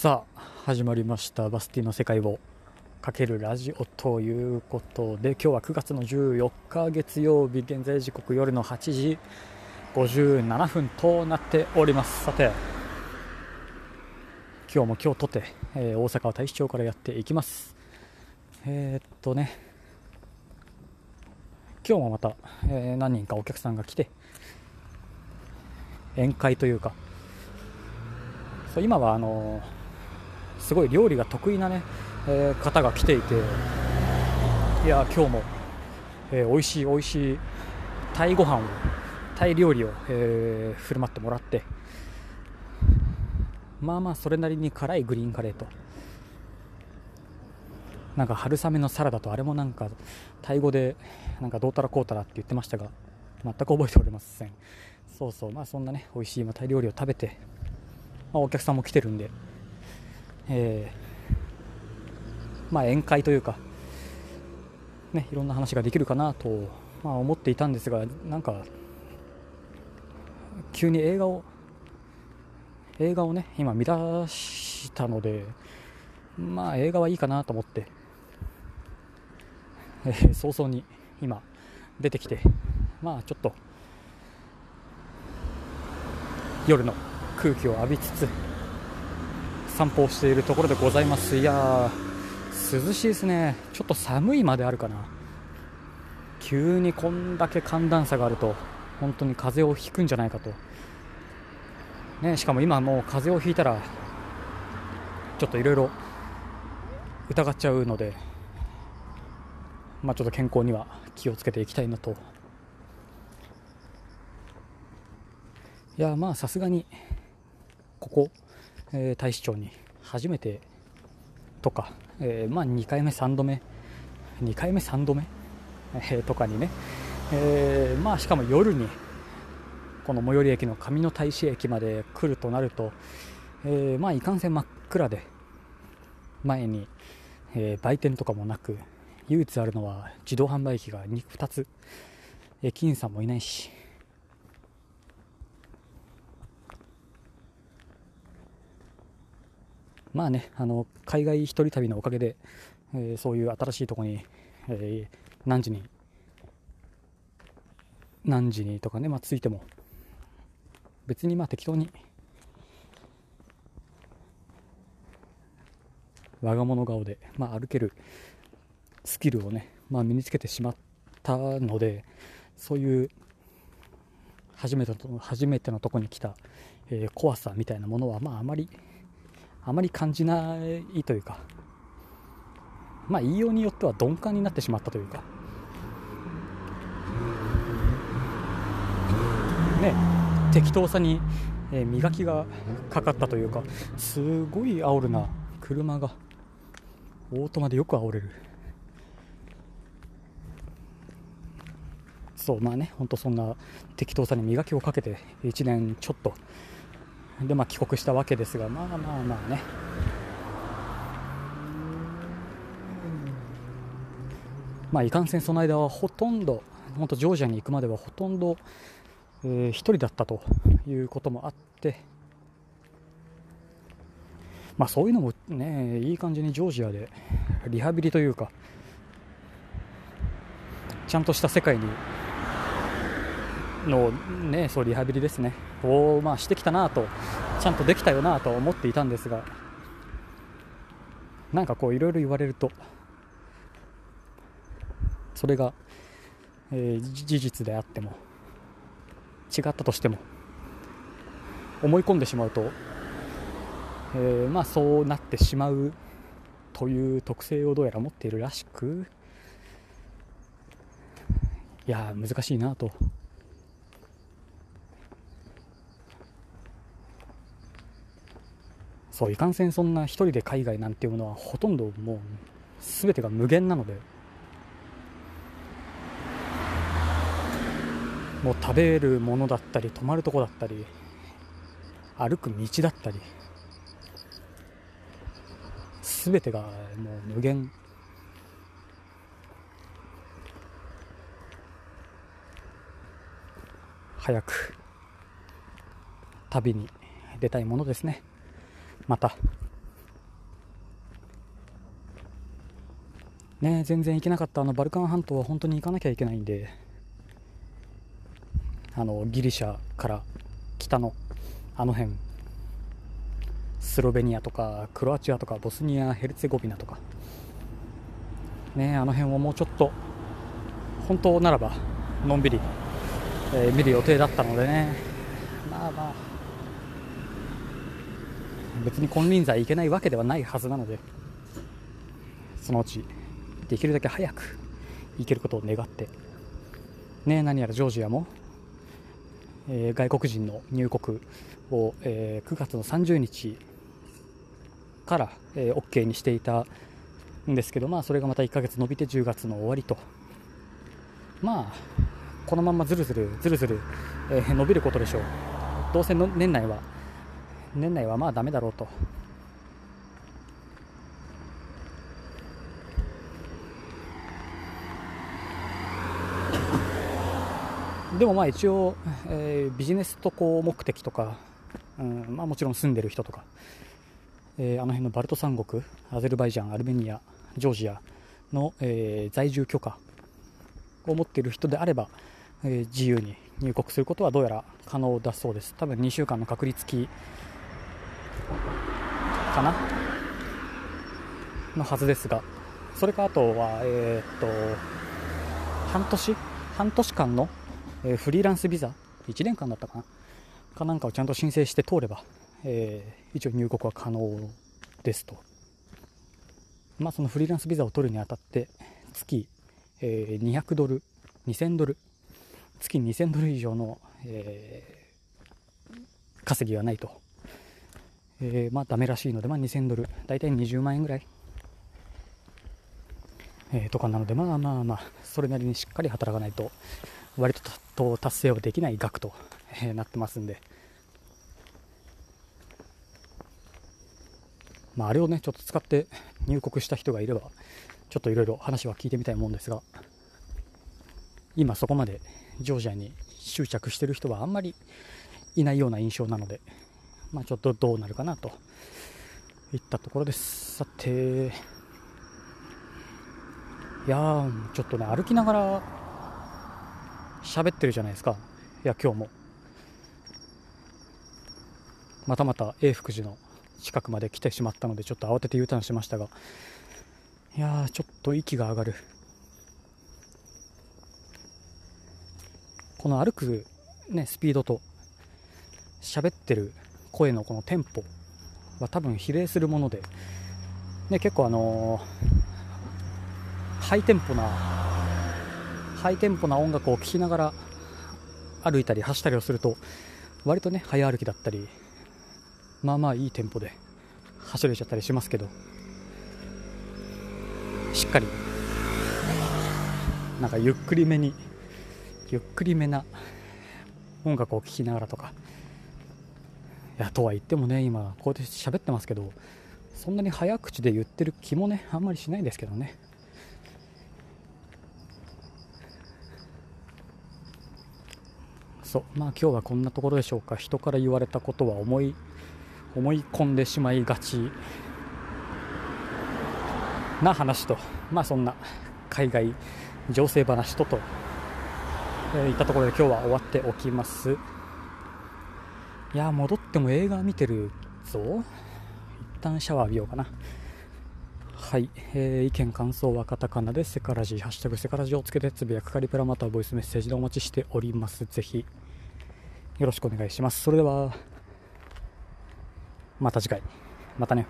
さあ始まりました。バスティの世界をかけるラジオということで今日は9月の14日月曜日現在時刻夜の8時57分となっております。さて今日も今日とて、えー、大阪は大使町からやっていきます。えー、っとね今日もまた、えー、何人かお客さんが来て宴会というか。そう今はあのすごい料理が得意なね、えー、方が来ていていや今日も、えー、美味しい美味しいタイご飯をタイ料理を、えー、振る舞ってもらってまあまあそれなりに辛いグリーンカレーと。なんか春雨のサラダとあれもなんかタイ語でなんかどうたらこうたらって言ってましたが全く覚えておりません。そうそうまあそんなね美味しいタイ料理を食べて、まあ、お客さんも来てるんでえー、まあ、宴会というか、ね、いろんな話ができるかなと、まあ、思っていたんですがなんか急に映画を映画をね今見出したのでまあ映画はいいかなと思って、えー、早々に今出てきてまあちょっと夜の空気を浴びつつ散歩をしているところでございます。いや涼しいですね。ちょっと寒いまであるかな。急にこんだけ寒暖差があると本当に風邪をひくんじゃないかと、ね、しかも今もう風邪をひいたらちょっといろいろ疑っちゃうので、まあ、ちょっと健康には気をつけていきたいなと。いやまあさすがにここえー、大使町に初めてとか、えー、まあ、2回目、3度目、2回目、3度目、えー、とかにね、えまあ、しかも夜にこの最寄り駅の上野大使駅まで来るとなると、えまあ、いかんせん真っ暗で前に、え売店とかもなく唯一あるのは自動販売機が 2, 2つ駅員さんもいないしまあね、あの海外一人旅のおかげで、えー、そういう新しいとこに、えー、何時に何時にとかね、まあ、ついても別にまあ適当に我が物顔で、まあ、歩けるスキルをね、まあ、身につけてしまったのでそういう初めての初めてのとこに来た、えー、怖さみたいなものは、まあ、あまりあまり感じないというか、まあ、言いようによっては鈍感になってしまったというか、ね、適当さに、磨きがかかったというか、すごい煽るな、車が、オートマでよく煽れる。そうまあね、本当そんな適当さに磨きをかけて1年ちょっとで、まあ、帰国したわけですが、まあまあまあね。まあ、いかんせんその間はほとんど、本当ジョージアに行くまではほとんど、えー、1人だったということもあって、まあ、そういうのもね、いい感じにジョージアでリハビリというか、ちゃんとした世界にの、ね、そうリハビリですね。を、まあ、してきたなとちゃんとできたよなと思っていたんですがなんかこういろいろ言われるとそれが、えー、事実であっても違ったとしても思い込んでしまうと、えー、まあそうなってしまうという特性をどうやら持っているらしくいや難しいなとそういかんせんそんな1人で海外なんていうものはほとんどもう全てが無限なのでもう食べるものだったり泊まるとこだったり歩く道だったり全てがもう無限。早く旅に出たいものですね。また。ね全然行けなかったあのバルカン半島は本当に行かなきゃいけないんで。あのギリシャから北の。あの辺。スロベニアとかクロアチアとかボスニアヘルツェゴビナとか。ねあの辺をもうちょっと本当ならばのんびり、えー、見る予定だったのでね。まあまあ。別に金輪際行けないわけではないはずなのでそのうちできるだけ早く行けることを願って。ね何やらジョージアも、えー、外国人の入国を、えー、9月の30日から、えー、OK にしていたんですけど、まあ、それがまた1ヶ月延びて10月の終わりと、まあ、このままずるずるずるずる、えー、伸びることでしょう、どうせの年内は、年内はまあだめだろうと。でもまあ一応、えー、ビジネス渡航目的とか、うんまあ、もちろん住んでる人とか、えー、あの辺のバルト三国アゼルバイジャン、アルメニア、ジョージアの、えー、在住許可を持っている人であれば、えー、自由に入国することはどうやら可能だそうです多分2週間の隔離付きかな？のはずですが。それかあとは、えー、っと半年？半年間の、えー、フリーランスビザ？1年間だったかな？かなんかをちゃんと申請して通れば、えー、一応入国は可能ですと。まあ、そのフリーランスビザを取るにあたって月、えー、200ドル2000ドル月2000ドル以上の、えー、稼ぎがないと、えー、まあダメらしいので、まあ、2000ドル大体20万円ぐらい、えー、とかなのでまあまあまあそれなりにしっかり働かないと割と達成はできない額と、えー、なってますんで。まあ、あれをねちょっと使って入国した人がいればちょっといろいろ話は聞いてみたいもんですが今そこまでジョージアに執着してる人はあんまりいないような印象なので、まあ、ちょっとどうなるかなといったところです。さていやちょっとね歩きながら喋ってるじゃないですか。いや今日も。またまた永福寺の近くまで来てしまったのでちょっと慌てて U ターンしましたが。いやちょっと息が上がる。この歩く、ね、スピードと喋ってる声のこのテンポは多分比例するもので、ね、結構あのー、ハイテンポなハイテンポな音楽を聴きながら歩いたり走ったりをすると割とね早歩きだったりまあまあいいテンポで走れちゃったりしますけど。しっかりなんかゆっくりめにゆっくりめな音楽を聴きながらとかやとは言ってもね今こうやって喋ってますけどそんなに早口で言ってる気もねあんまりしないんですけどね。そう。まあ今日はこんなところでしょうか。人から言われたことは思い思い込んでしまいがち。な話と、まあ、そんな海外情勢話とと、えー、いったところで今日は終わっておきます。いや戻っても映画見てるぞ。一旦シャワー浴びようかな。はい、えー、意見感想はカタカナでセカラジハッシュタグセカラジをつけてつぶやくかリプラまたはボイスメッセージでお待ちしております。ぜひ。よろしくお願いします。それではまた次回。またね。